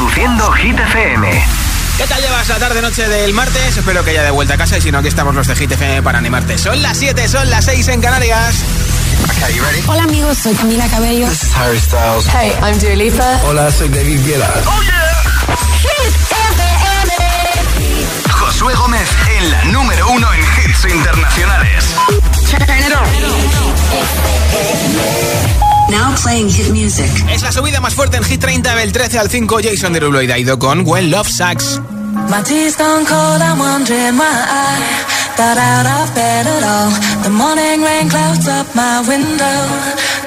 Reproduciendo Hit FM. ¿Qué tal llevas la tarde-noche del martes? Espero que ya de vuelta a casa y si no, aquí estamos los de Hit FM para animarte. Son las 7, son las 6 en Canarias. Hola amigos, soy Camila Cabello. This is Harry Styles. Hey, I'm Dua Lipa. Hola, soy David Guetta. ¡Oh, yeah! Hit FM. Josué Gómez en la número uno en hits internacionales. Now playing hit music. Es la subida más fuerte en Hit 30 del 13 al 5. Jason Derulo y Daido con When Love Sucks. My tea's gone cold, I'm wondering why I got out of bed at all. The morning rain clouds up my window,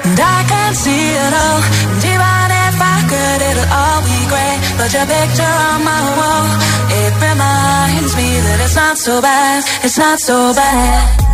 and I can't see it all. And even if I could, it'll all be great. But your picture on my wall, it reminds me that it's not so bad, it's not so bad.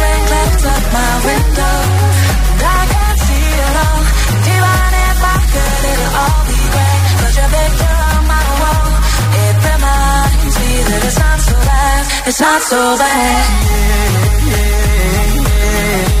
clouds up my window, and I can't see it all. And even if I could, it'll all be great. But your picture on my wall, it reminds me that it's not so bad, it's not so bad. It's not so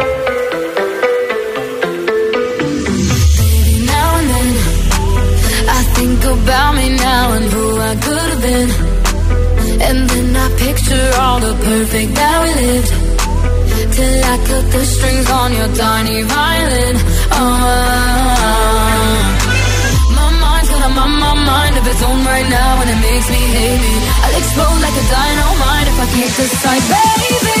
Picture all the perfect that we lived. Till I cut the strings on your tiny violin. Oh, my mind's got a my, my mind of its own right now, and it makes me hate me. I'll explode like a dynamite if I can't decide, baby.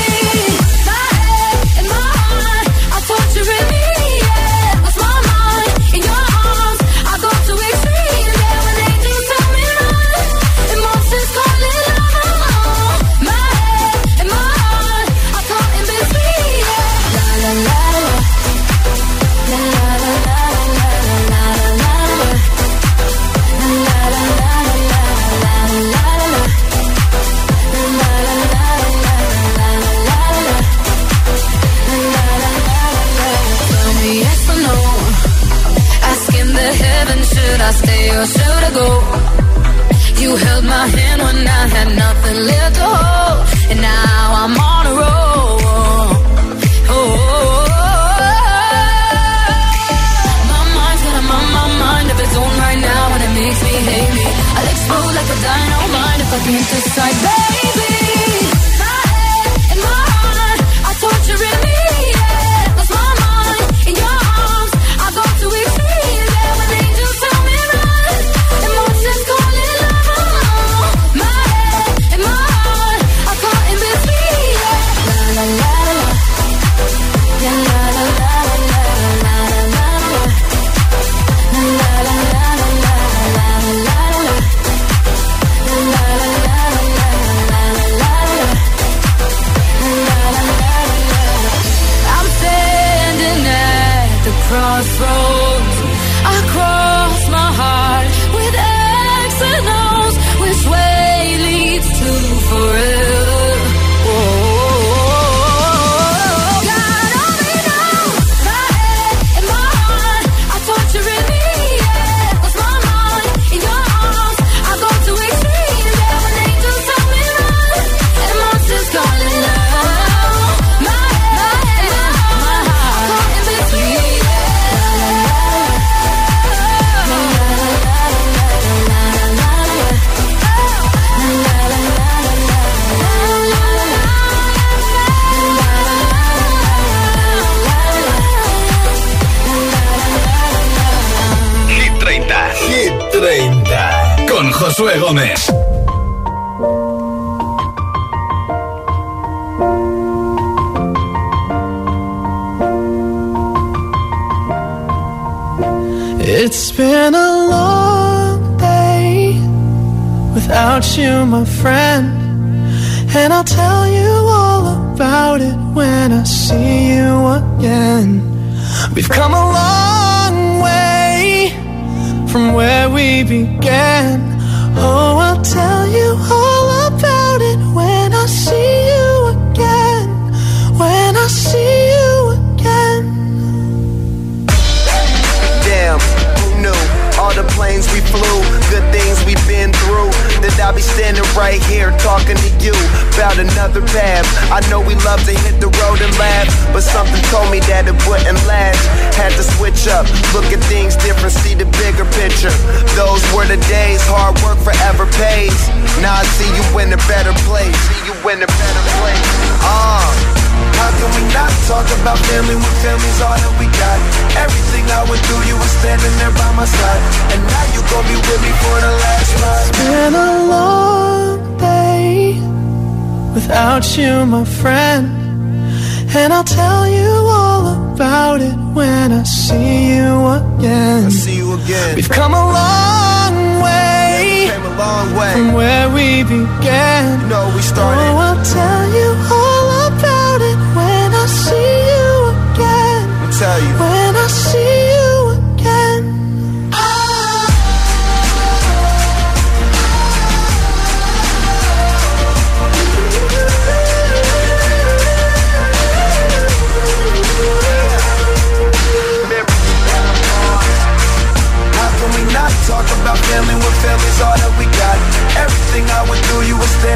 Josué Gómez. Better place. See you in a better place. Ah. How can we not talk about family when family's all that we got? Everything I went through, you were standing there by my side. And now you gon' be with me for the last ride. It's been a long day without you, my friend. And I'll tell you all about it when I see you again. I see you again. We've come a long way long way. from where we began. You know we started. Oh, I'll tell you all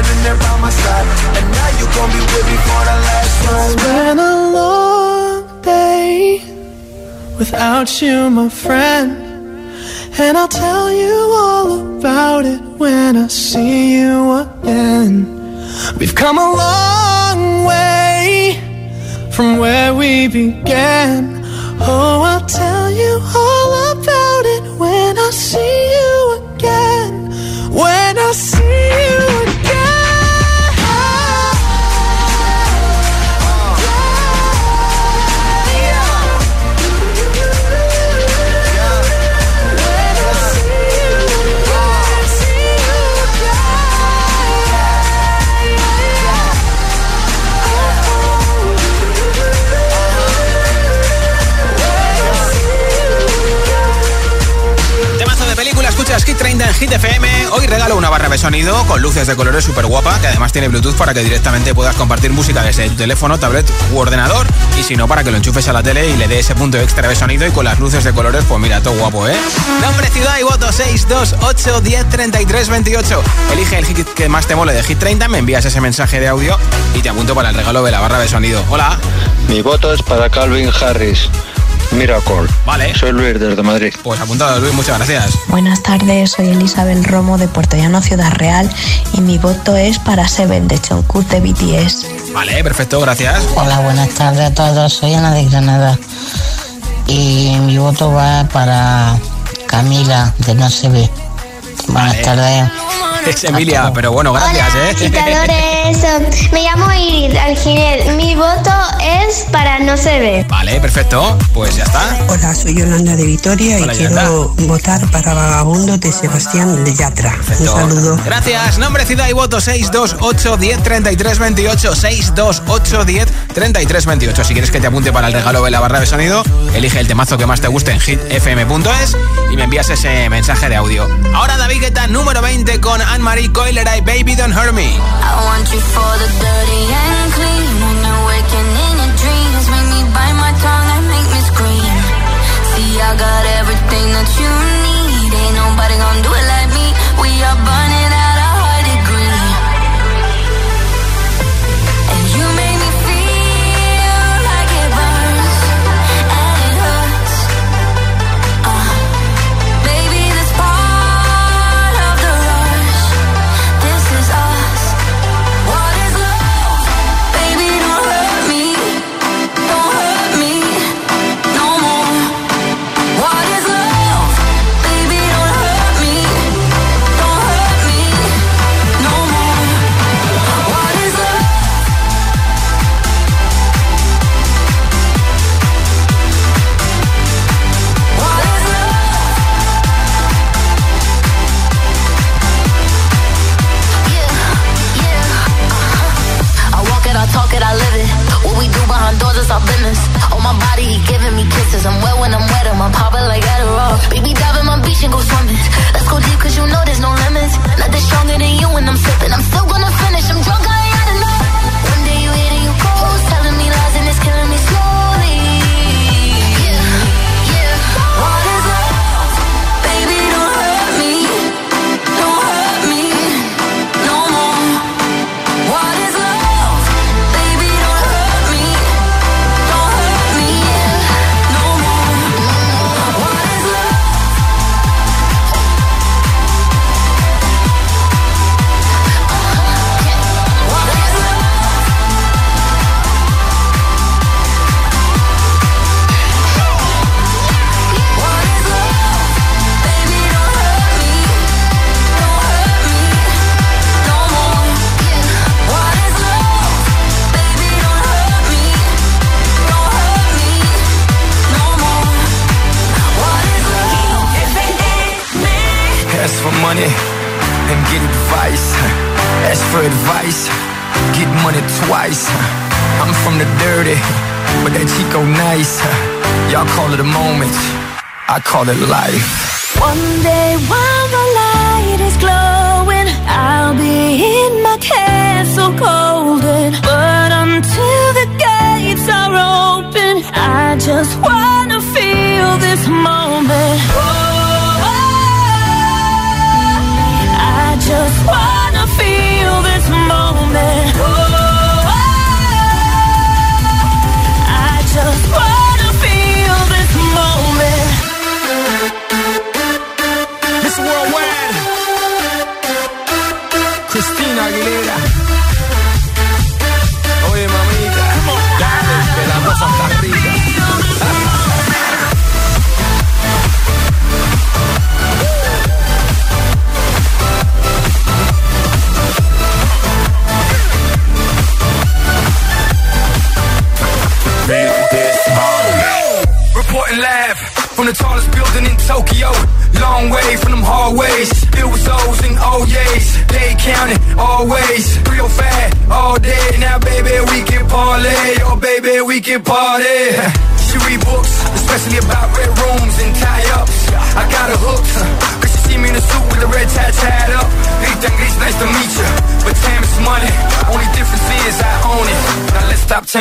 standing there by my side. And now you gon' be with me for the last ride. It's been a long day without you, my friend. And I'll tell you all about it when I see you again. We've come a long way from where we began. Oh, I'll tell you all about it when I see escuchas Hit 30 en Hit FM. Hoy regalo una barra de sonido con luces de colores súper guapa, que además tiene Bluetooth para que directamente puedas compartir música desde tu teléfono, tablet u ordenador. Y si no, para que lo enchufes a la tele y le dé ese punto extra de sonido y con las luces de colores, pues mira, todo guapo, ¿eh? Nombre, ciudad y voto 628 10 33 28. Elige el hit que más te mole de Hit 30, me envías ese mensaje de audio y te apunto para el regalo de la barra de sonido. Hola. Mi voto es para Calvin Harris. Miracle. Vale. Soy Luis desde Madrid. Pues apuntado, Luis, muchas gracias. Buenas tardes, soy Elizabeth Romo de Puerto Llano, Ciudad Real y mi voto es para Seven de Jungkook de BTS. Vale, perfecto, gracias. Hola, buenas tardes a todos. Soy Ana de Granada. Y mi voto va para Camila de No se ve. Buenas Vale. tardes. Es Emilia, pero bueno, gracias, Hola, ¿eh? agitadores. Me llamo Iris Alginel. Mi voto es para no se ve. Vale, perfecto. Pues ya está. Hola, soy Yolanda de Vitoria Hola, y quiero votar para Vagabundo de Sebastián de Yatra. Un saludo. Gracias. Nombre, ciudad y voto 628 10 33 28. 628 10 33 28. Si quieres que te apunte para el regalo de la barra de sonido, elige el temazo que más te guste en hitfm.es y me envías ese mensaje de audio. Ahora David Guetta, número 20 con Anne-Marie Coi Leray y Baby Don't Hurt Me. I want you for the dirty and clean. When you're waking in your dreams, make me bite my tongue and make me scream. See, I got everything that you need. Ain't nobody gonna do it like me. We are In life.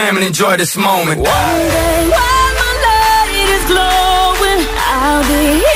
time and enjoy this moment. One day, while my light is glowing, I'll be here.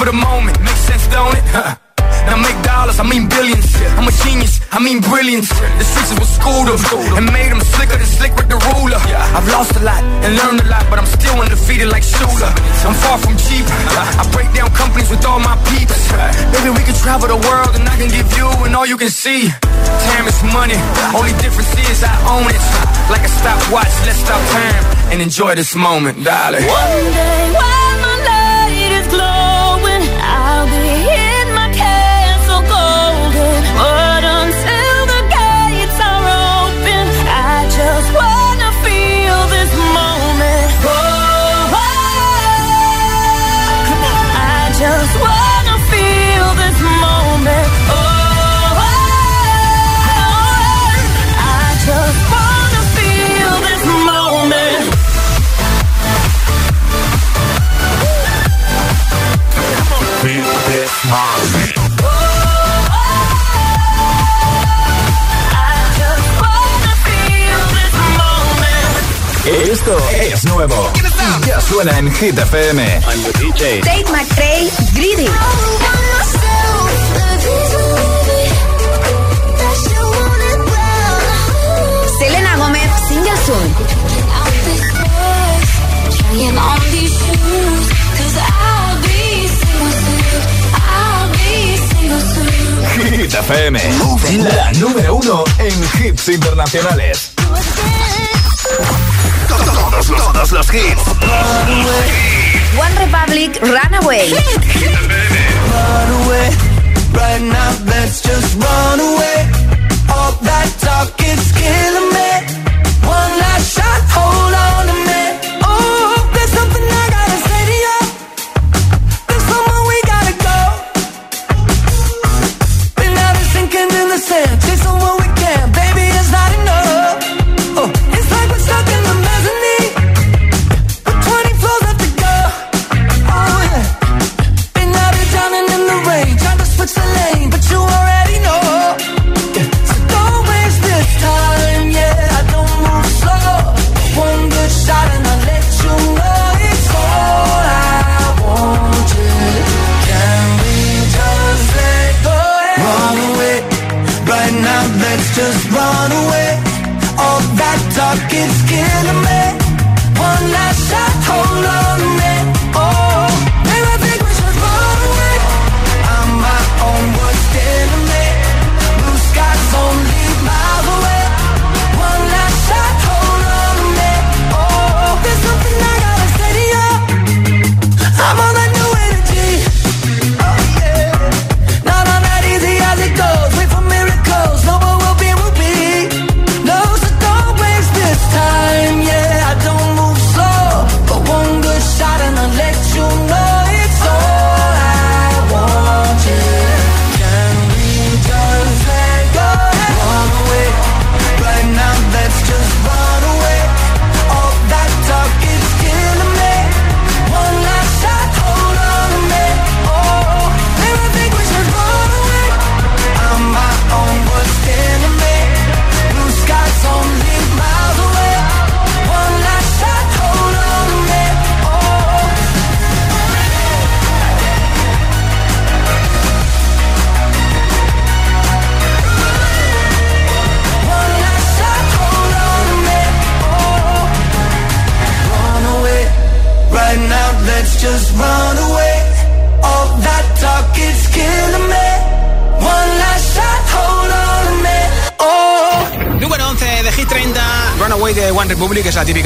for the moment. Makes sense, don't it? Huh. Now make dollars, I mean billions. I'm a genius, I mean brilliance. The sixes was schooled up and made them slicker than slick with the ruler. I've lost a lot and learned a lot, but I'm still undefeated like Shula. I'm far from cheap. I break down companies with all my peeps. Maybe we can travel the world and I can give you and all you can see. Time is money. Only difference is I own it. Like a stopwatch, let's stop time and enjoy this moment, darling. One day. Esto es nuevo. Ya suena en Hit FM. I'm the DJ. Dave McRae, Greedy. Hit FM. La número uno en hits internacionales. Todos los, todos los hits. One Republic Runaway. Runaway. Right now, let's just run away. All that talk is killing me.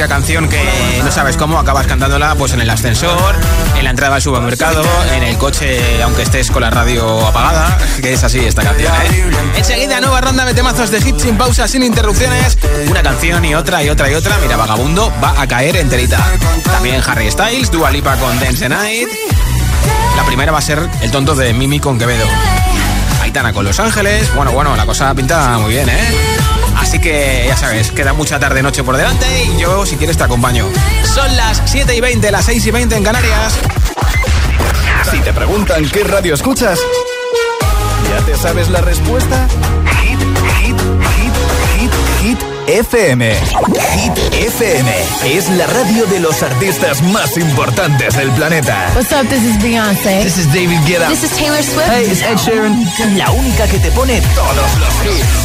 Canción que no sabes cómo, acabas cantándola pues en el ascensor, en la entrada al supermercado, en el coche, aunque estés con la radio apagada, que es así esta canción, ¿eh? Enseguida, nueva ronda de temazos de hits sin pausa, sin interrupciones, una canción y otra y otra y otra. Mira, Vagabundo va a caer enterita. También Harry Styles, Dua Lipa con Dance Night. La primera va a ser El tonto de Mimi con Quevedo. Aitana con Los Ángeles. Bueno, bueno, la cosa pinta muy bien, ¿eh? Así que ya sabes, queda mucha tarde-noche por delante y yo, si quieres, te acompaño. Son las 7 y 20, las 6 y 20 en Canarias. Si te preguntan qué radio escuchas, ¿ya te sabes la respuesta? Hit, hit, hit, hit, hit. FM. Hit FM es la radio de los artistas más importantes del planeta. What's up, this is Beyoncé. This is David Guetta. This is Taylor Swift. Hey, it's Ed Sheeran. La única que te pone todos los hits.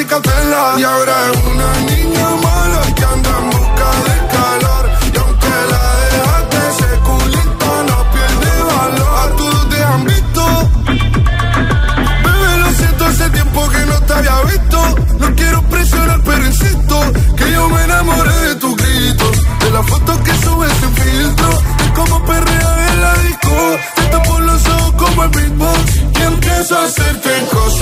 Y ahora es una niña mala que anda en busca de calor. Y aunque la dejaste, ese culito no pierde valor. A todos te han visto. Bebé, lo siento, hace tiempo que no te había visto. No quiero presionar, pero insisto Que yo me enamoré de tus gritos. De las fotos que subes sin filtro. Y como perrea en la disco. Te tapo los ojos como el beatbox Y empiezo a hacerte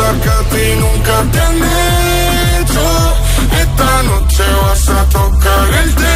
cosas que a ti nunca te han hecho. Esta noche vas a tocar el tema.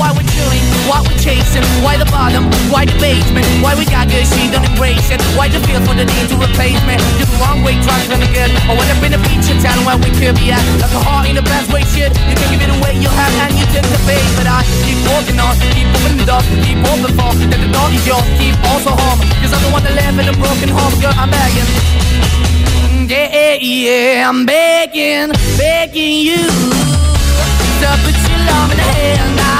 Why we're chewing? Why we're chasing? Why the bottom? Why the basement? Why we got good, she don't embrace it? Why the feel for the need to replace me? You're the wrong way, trying to good. I went up in a feature town where we could be at. Like a heart in the best way, shit. You can give it away, you have, and you take the bait. But I keep walking on, keep moving the door, keep open for that the door is yours. Keep also home, cause I'm the one that live in a broken home, girl. I'm begging. Yeah, yeah, I'm begging, begging you to put your love in the hand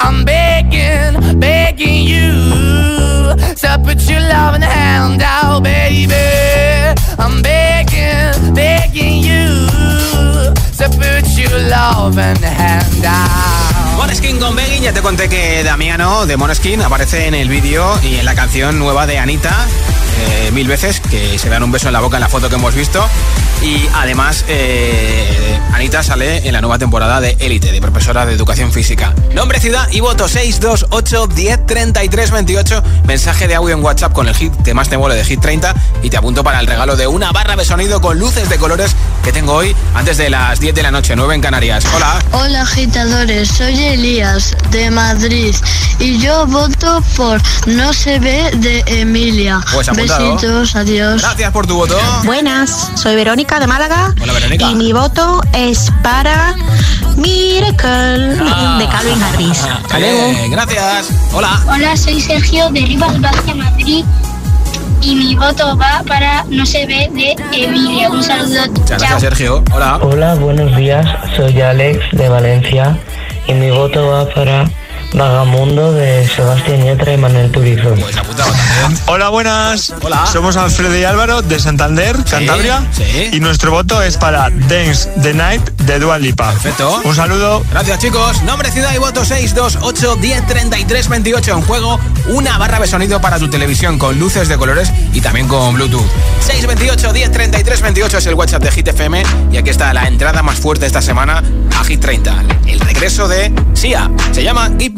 I'm begging, begging you to put your love in the hand out, baby. I'm begging, begging you to put your love in the hand out. Moneskin con Begging, ya te conté que Damiano de Moneskin aparece en el vídeo y en la canción nueva de Anita. Eh, mil veces, que se dan un beso en la boca en la foto que hemos visto. Y además, eh, Anita sale en la nueva temporada de Élite, de profesora de educación física. Nombre, ciudad y voto 628 10 33 28. Mensaje de audio en WhatsApp con el hit que más te mole de Hit 30. Y te apunto para el regalo de una barra de sonido con luces de colores que tengo hoy antes de las 10 de la noche, 9 en Canarias. Hola. Hola agitadores, soy Elías de Madrid y yo voto por No se ve de Emilia. Pues Besitos, adiós. Gracias por tu voto. Buenas, soy Verónica de Málaga. Hola, Verónica. Y mi voto es para Miracle de Calvin Harris. Hasta luego. Bien, gracias. Hola. Hola, soy Sergio de Rivas Vacia, Madrid. Y mi voto va para No se ve de Emilia. Un saludo. Muchas gracias, Sergio. Hola. Hola, buenos días. Soy Alex de Valencia y mi voto va para Vagamundo de Sebastián Yatra y Manuel Turizo. Pues apuntado también. Hola, buenas. Hola. Somos Alfredo y Álvaro de Santander, Cantabria. sí. Y nuestro voto es para Dance the Night de Dua Lipa. Perfecto. Un saludo. Gracias, chicos. Nombre, ciudad y voto 628 10 33 28 en juego. Una barra de sonido para tu televisión con luces de colores y también con Bluetooth. 628 10 33 28 es el WhatsApp de Hit FM. Y aquí está la entrada más fuerte esta semana a Hit 30. El regreso de Sia. Se llama Give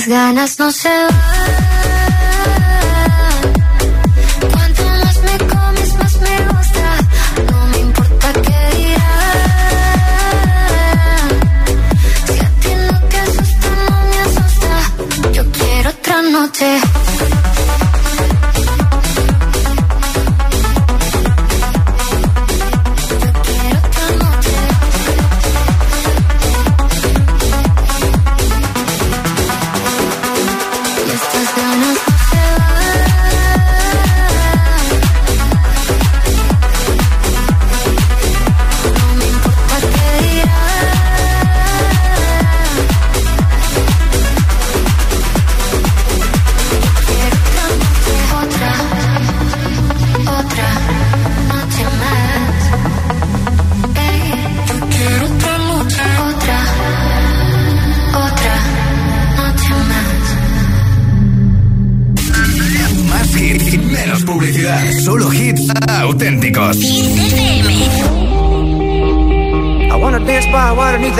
Estas ganas no se.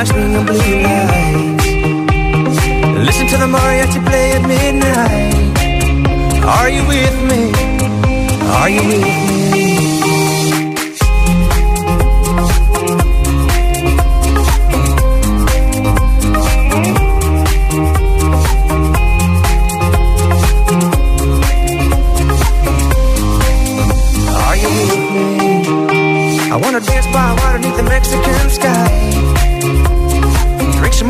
Margaritas by swinging blue lights. Listen to the mariachi play at midnight. Are you with me? Are you with me?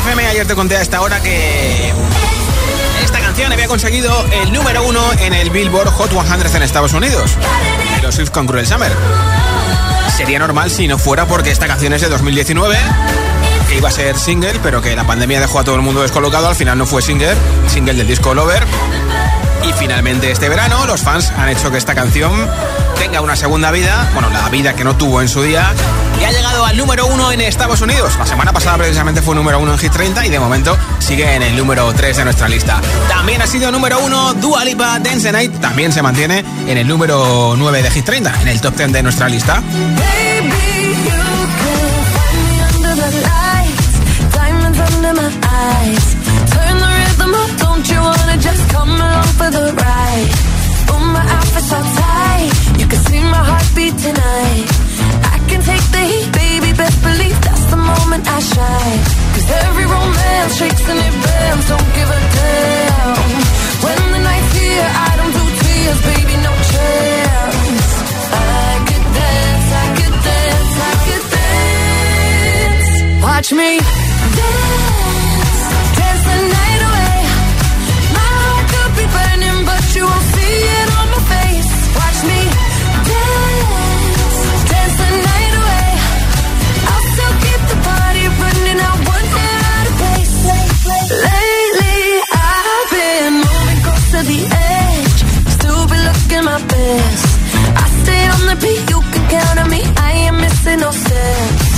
FM. Ayer te conté a esta hora que esta canción había conseguido el número uno en el Billboard Hot 100 en Estados Unidos. Los Swift con Cruel Summer. Sería normal si no fuera porque esta canción es de 2019 que iba a ser single, pero que la pandemia dejó a todo el mundo descolocado. Al final no fue single, single del disco Lover. Y finalmente este verano los fans han hecho que esta canción tenga una segunda vida, bueno, la vida que no tuvo en su día, y ha llegado al número uno en Estados Unidos. La semana pasada precisamente fue número uno en Hit 30 y de momento sigue en el número 3 de nuestra lista. También ha sido número uno Dua Lipa Dance Night, también se mantiene en el número 9 de Hit 30, en el top 10 de nuestra lista. for the ride. My tight. My heartbeat tonight. I can take the heat, baby. Best believe that's the moment I shine. Cause every romance shakes and it bends. Don't give a damn. When the night's here, I don't do tears, baby. No chance. I could dance, I could dance, I could dance. Watch me dance, my best. I stay on the beat, you can count on me. I ain't missing no steps.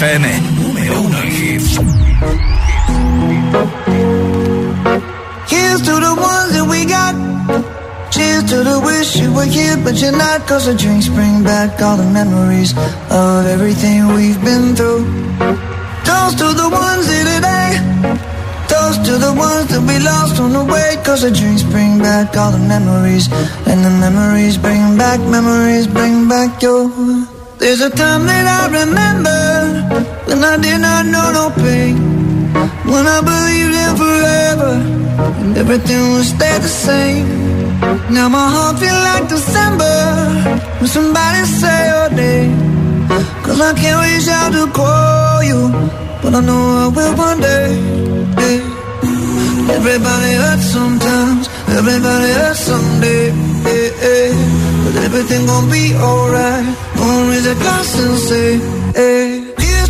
FM. Número uno en hits. Here's to the ones that we got. Cheers to the wish you were here, but you're not. Cause the drinks bring back all the memories of everything we've been through. Toast to the ones here today. Toast to the ones that we lost on the way. Cause the drinks bring back all the memories. And the memories bring back, memories bring back your. There's a time that I remember when I did not know no pain. When I believed in forever and everything would stay the same. Now my heart feel like December when somebody say your name. Cause I can't reach out to call you, but I know I will one day. Everybody hurts sometimes, everybody hurts someday. But everything gon' be alright. Gonna raise a glass and say, hey.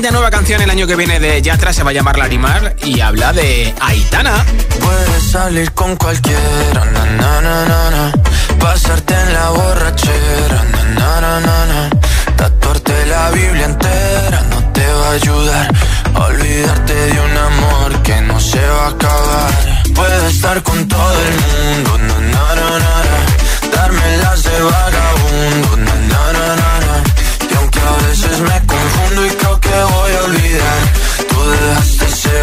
30, nueva canción el año que viene de Yatra, se va a llamar Larimar y habla de Aitana. Puedes salir con cualquiera, na, na, na, pasarte en la borrachera, tatuarte la Biblia entera no te va a ayudar a olvidarte de un amor que no se va a acabar. Puedes estar con todo el mundo, darme las de vagabundo, y aunque a veces me confundo y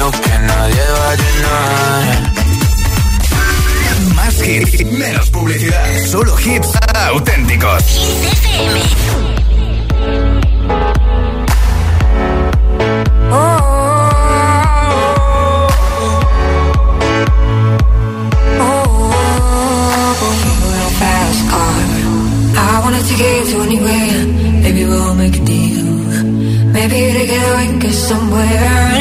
vacío que nadie va a. Más hits, menos publicidad. Solo hits auténticos. Take you anywhere, maybe we'll make a deal. Maybe together we can get somewhere.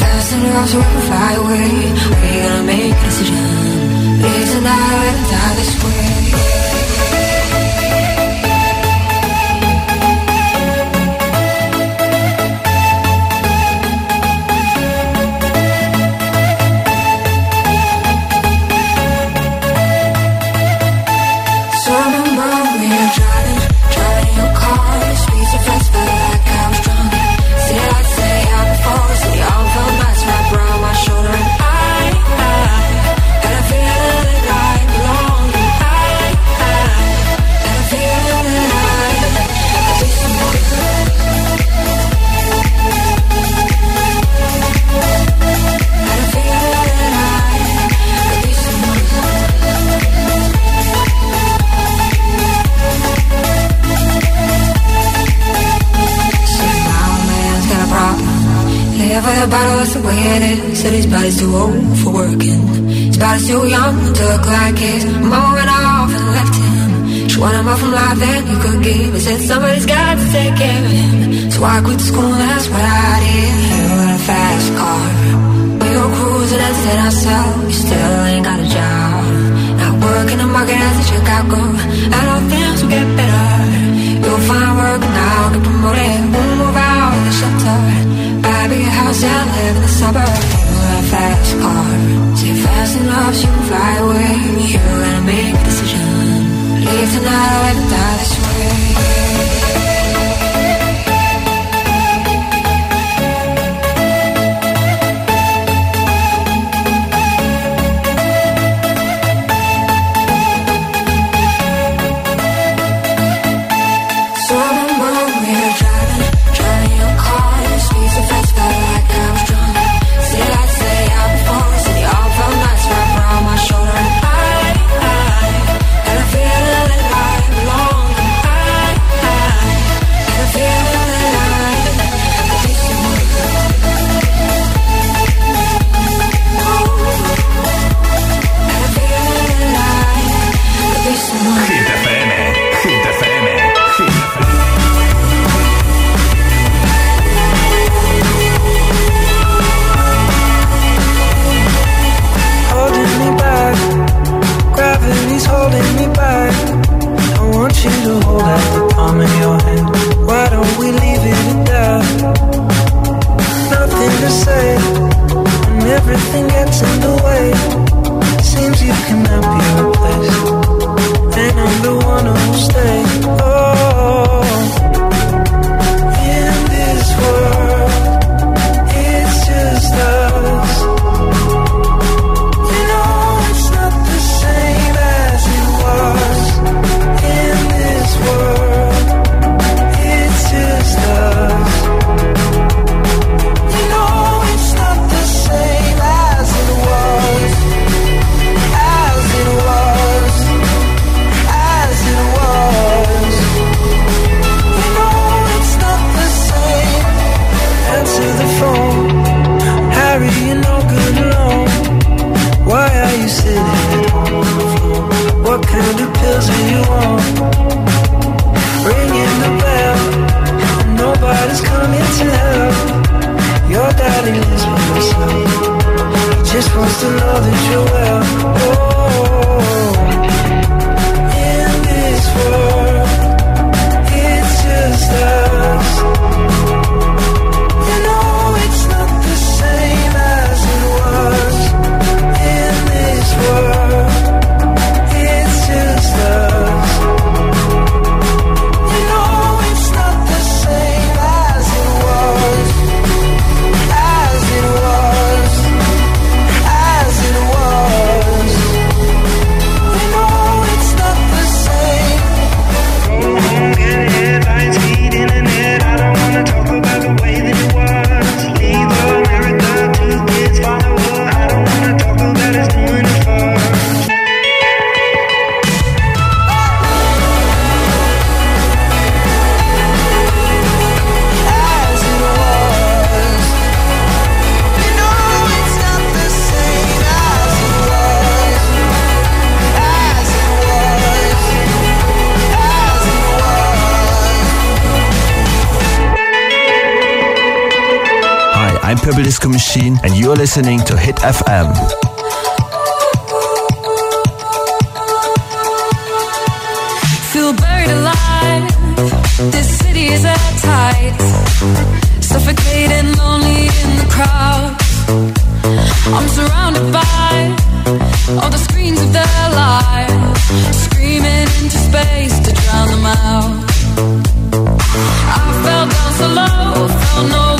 So we can fly away. We're gonna make a decision. Live tonight and die this way. Too old for working. His body's too young to look like his. Mama went off and left him. She wanted more from life than he could give. He said somebody's got to take care of him. So I quit school, that's what I did. You got a fast car. We go cruising and set ourselves. You still ain't got a job. Not working the market as a Chicago. I know things will get better. You'll find work now, get promoted. We'll move out of the shelter. Buy a bigger house and live in the suburbs. Fast car. Say fast enough you can fly away. You gotta make a decision. Leave tonight ever die this Disco Machine, and you're listening to Hit FM. Feel buried alive. This city is at tight. Suffocating, lonely in the crowd. I'm surrounded by all the screens of their lives, screaming into space to drown them out. I fell down so low, felt nowhere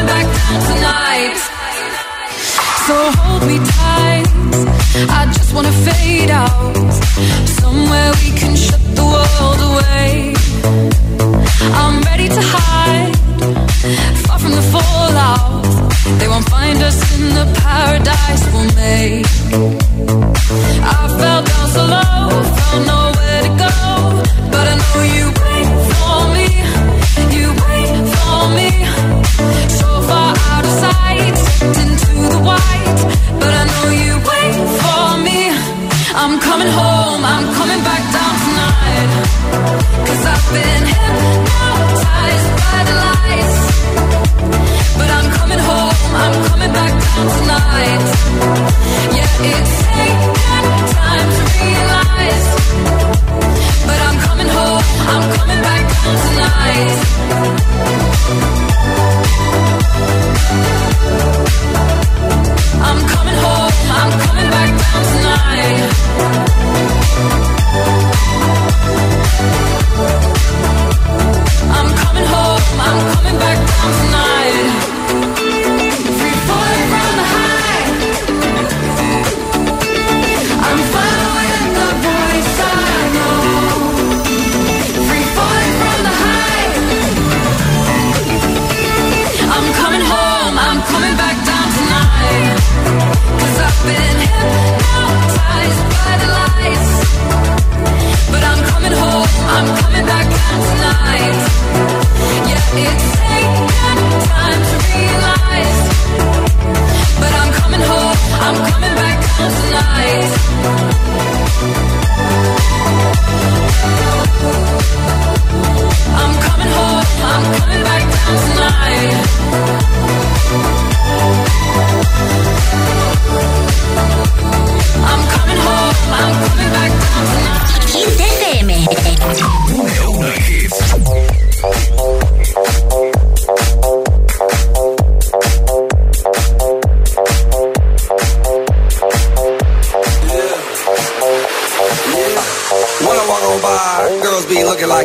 coming back down tonight. So hold me tight. I just wanna fade out. Somewhere we can shut the world away. I'm ready to hide, far from the fallout. They won't find us in the paradise we'll make. I fell down so low, found nowhere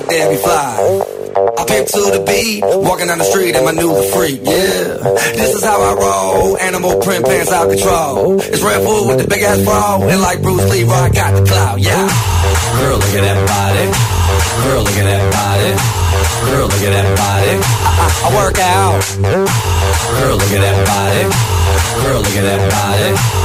be looking like Debbie Fly. I pimp to the beat, walking down the street and my new freak, yeah. This is how I roll, animal print pants out control. It's Redfoo with the big ass bra, and like Bruce Lee, I got the clout, yeah. Girl, look at that body. Girl, look at that body. Girl, look at that body. I, I, I work out. Girl, look at that body. Girl, look at that body.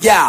Yeah,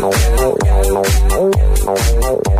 no, no, no, no, no, no,